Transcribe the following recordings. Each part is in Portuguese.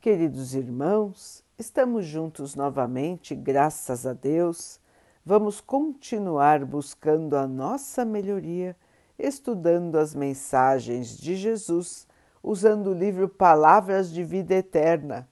Queridos irmãos, estamos juntos novamente, graças a Deus. Vamos continuar buscando a nossa melhoria, estudando as mensagens de Jesus, usando o livro Palavras de Vida Eterna,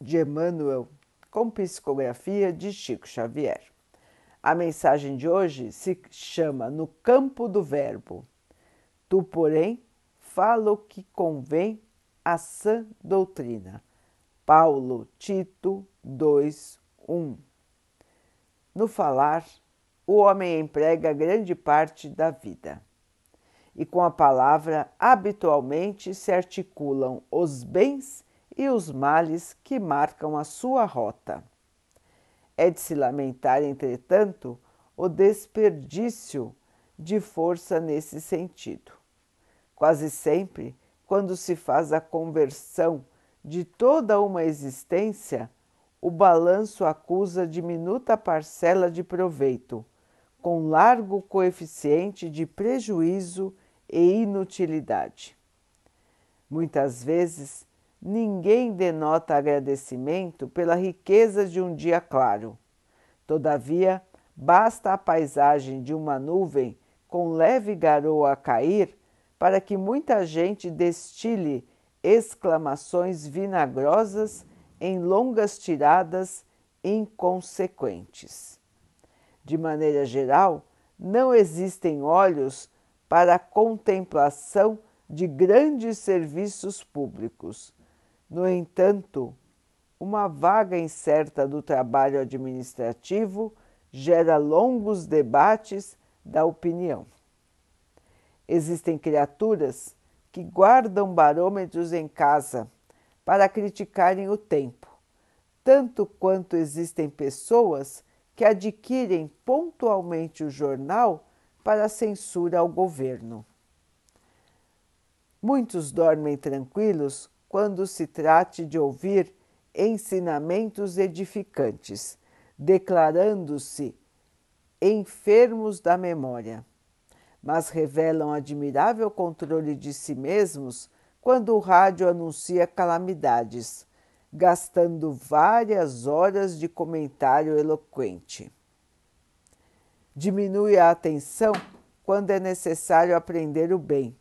de Emmanuel, com psicografia de Chico Xavier. A mensagem de hoje se chama No Campo do Verbo. Tu, porém, fala o que convém à sã doutrina. Paulo, Tito 2, 1. No falar, o homem emprega grande parte da vida. E com a palavra, habitualmente se articulam os bens e os males que marcam a sua rota. É de se lamentar, entretanto, o desperdício de força nesse sentido. Quase sempre, quando se faz a conversão de toda uma existência, o balanço acusa diminuta parcela de proveito, com largo coeficiente de prejuízo e inutilidade. Muitas vezes, ninguém denota agradecimento pela riqueza de um dia claro. Todavia, basta a paisagem de uma nuvem com leve garoa a cair para que muita gente destile exclamações vinagrosas em longas tiradas inconsequentes. De maneira geral, não existem olhos para a contemplação de grandes serviços públicos. No entanto, uma vaga incerta do trabalho administrativo gera longos debates da opinião. Existem criaturas que guardam barômetros em casa para criticarem o tempo, tanto quanto existem pessoas que adquirem pontualmente o jornal para censura ao governo. Muitos dormem tranquilos quando se trate de ouvir ensinamentos edificantes, declarando-se enfermos da memória mas revelam admirável controle de si mesmos quando o rádio anuncia calamidades, gastando várias horas de comentário eloquente. Diminui a atenção quando é necessário aprender o bem.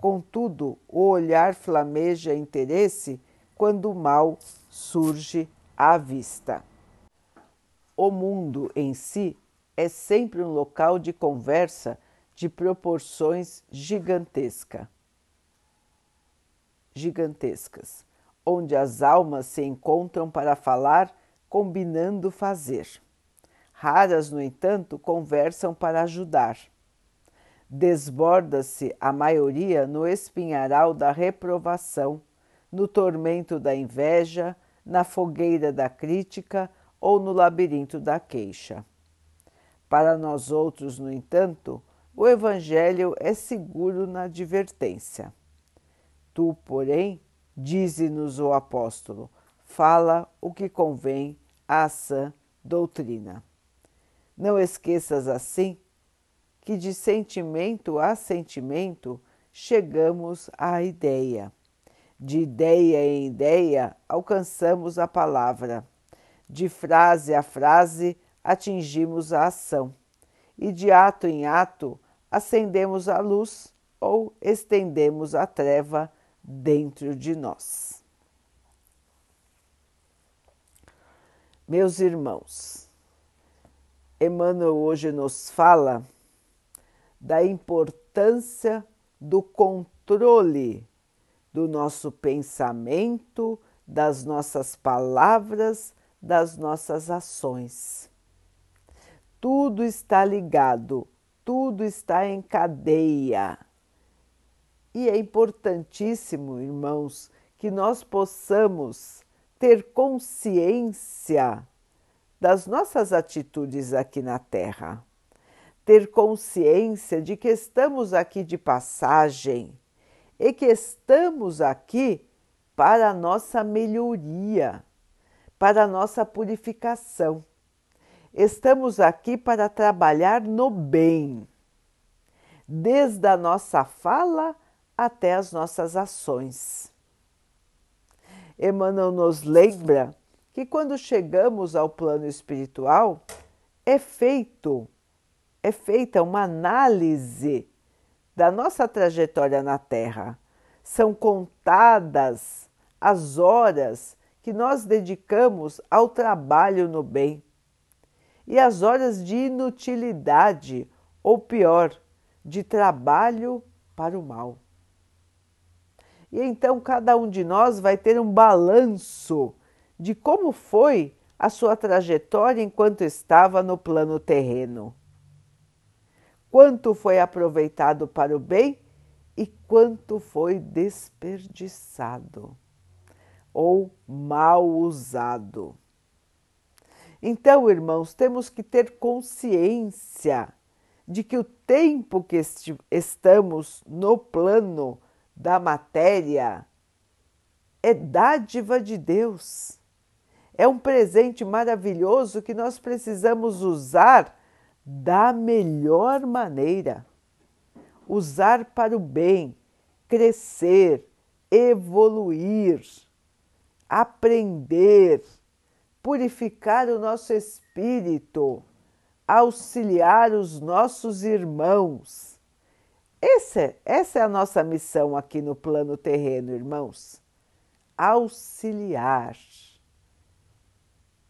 Contudo, o olhar flameja interesse quando o mal surge à vista. O mundo em si é sempre um local de conversa de proporções gigantesca, gigantescas, onde as almas se encontram para falar combinando fazer. Raras, no entanto, conversam para ajudar. Desborda-se a maioria no espinharal da reprovação, no tormento da inveja, na fogueira da crítica ou no labirinto da queixa. Para nós outros, no entanto, o Evangelho é seguro na advertência. Tu, porém, dize-nos o apóstolo, fala o que convém à sã doutrina. Não esqueças assim que de sentimento a sentimento chegamos à ideia. De ideia em ideia alcançamos a palavra. De frase a frase atingimos a ação. E de ato em ato acendemos a luz ou estendemos a treva dentro de nós. Meus irmãos, Emmanuel hoje nos fala da importância do controle do nosso pensamento, das nossas palavras, das nossas ações. Tudo está ligado tudo está em cadeia. E é importantíssimo, irmãos, que nós possamos ter consciência das nossas atitudes aqui na Terra, ter consciência de que estamos aqui de passagem e que estamos aqui para a nossa melhoria, para a nossa purificação. Estamos aqui para trabalhar no bem, desde a nossa fala até as nossas ações. Emmanuel nos lembra que quando chegamos ao plano espiritual, é feito, é feita uma análise da nossa trajetória na Terra. São contadas as horas que nós dedicamos ao trabalho no bem e as horas de inutilidade, ou pior, de trabalho para o mal. E então cada um de nós vai ter um balanço de como foi a sua trajetória enquanto estava no plano terreno. Quanto foi aproveitado para o bem e quanto foi desperdiçado ou mal usado. Então, irmãos, temos que ter consciência de que o tempo que estamos no plano da matéria é dádiva de Deus. É um presente maravilhoso que nós precisamos usar da melhor maneira. Usar para o bem, crescer, evoluir aprender, purificar o nosso espírito, auxiliar os nossos irmãos. Essa é a nossa missão aqui no plano terreno, irmãos. Auxiliar.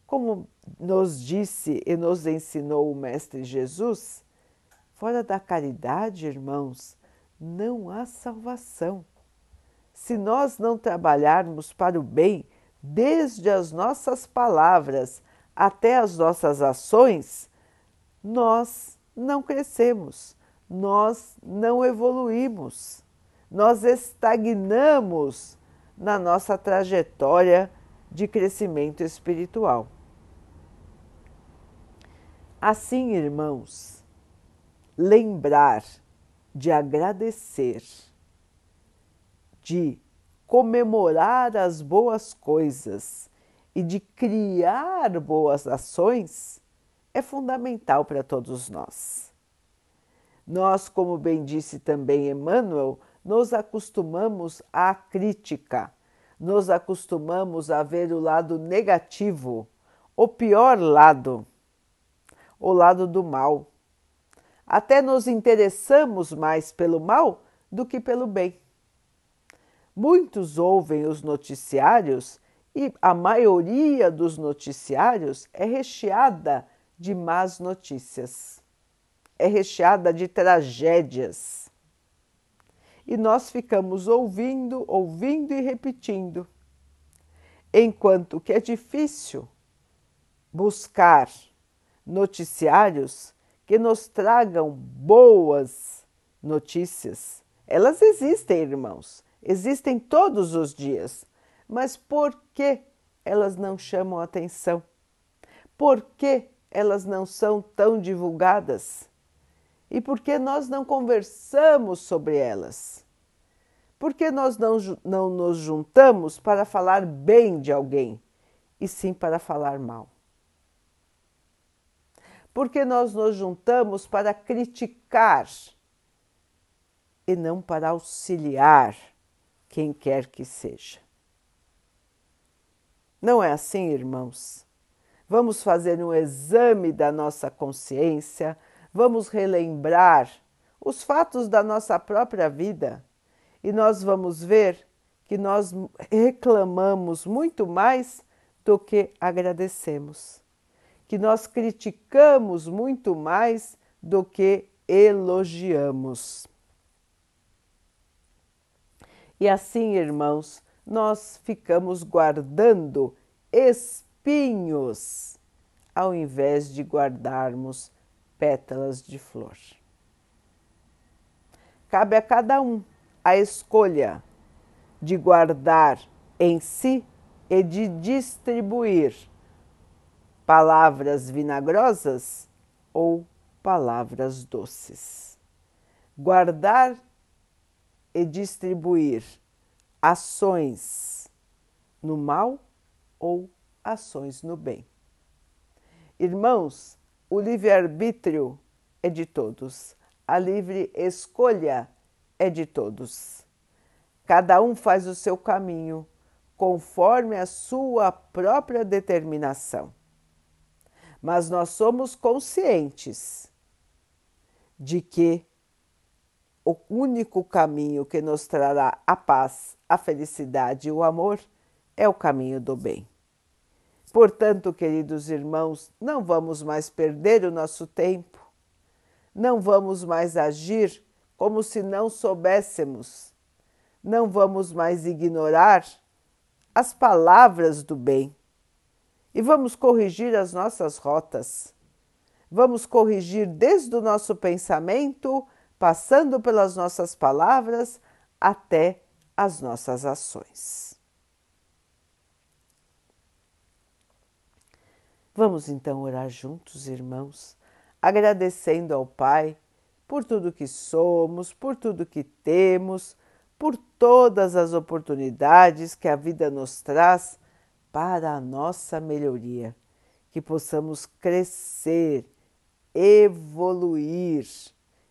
Como nos disse e nos ensinou o Mestre Jesus, fora da caridade, irmãos, não há salvação. Se nós não trabalharmos para o bem, desde as nossas palavras até as nossas ações, nós não crescemos, nós não evoluímos, nós estagnamos na nossa trajetória de crescimento espiritual. Assim, irmãos, lembrar de agradecer, de comemorar as boas coisas e de criar boas ações é fundamental para todos nós. Nós, como bem disse também Emmanuel, nos acostumamos à crítica, nos acostumamos a ver o lado negativo, o pior lado, o lado do mal. Até nos interessamos mais pelo mal do que pelo bem. Muitos ouvem os noticiários e a maioria dos noticiários é recheada de más notícias, é recheada de tragédias. E nós ficamos ouvindo, ouvindo e repetindo. Enquanto que é difícil buscar noticiários que nos tragam boas notícias. Elas existem, irmãos, existem todos os dias, mas por que elas não chamam atenção? Por que elas não são tão divulgadas? E por que nós não conversamos sobre elas? Por que nós não, não nos juntamos para falar bem de alguém e sim para falar mal? Por que nós nos juntamos para criticar e não para auxiliar? Quem quer que seja. Não é assim, irmãos? Vamos fazer um exame da nossa consciência, vamos relembrar os fatos da nossa própria vida e nós vamos ver que nós reclamamos muito mais do que agradecemos, que nós criticamos muito mais do que elogiamos. E assim, irmãos, nós ficamos guardando espinhos ao invés de guardarmos pétalas de flor. Cabe a cada um a escolha de guardar em si e de distribuir palavras vinagrosas ou palavras doces. Guardar e distribuir ações no mal ou ações no bem. Irmãos, o livre-arbítrio é de todos, a livre escolha é de todos. Cada um faz o seu caminho conforme a sua própria determinação. Mas nós somos conscientes de que o único caminho que nos trará a paz, a felicidade e o amor é o caminho do bem. Portanto, queridos irmãos, não vamos mais perder o nosso tempo, não vamos mais agir como se não soubéssemos, não vamos mais ignorar as palavras do bem e vamos corrigir as nossas rotas. Vamos corrigir desde o nosso pensamento passando pelas nossas palavras até as nossas ações. Vamos então orar juntos, irmãos, agradecendo ao Pai por tudo que somos, por tudo que temos, por todas as oportunidades que a vida nos traz para a nossa melhoria, que possamos crescer, evoluir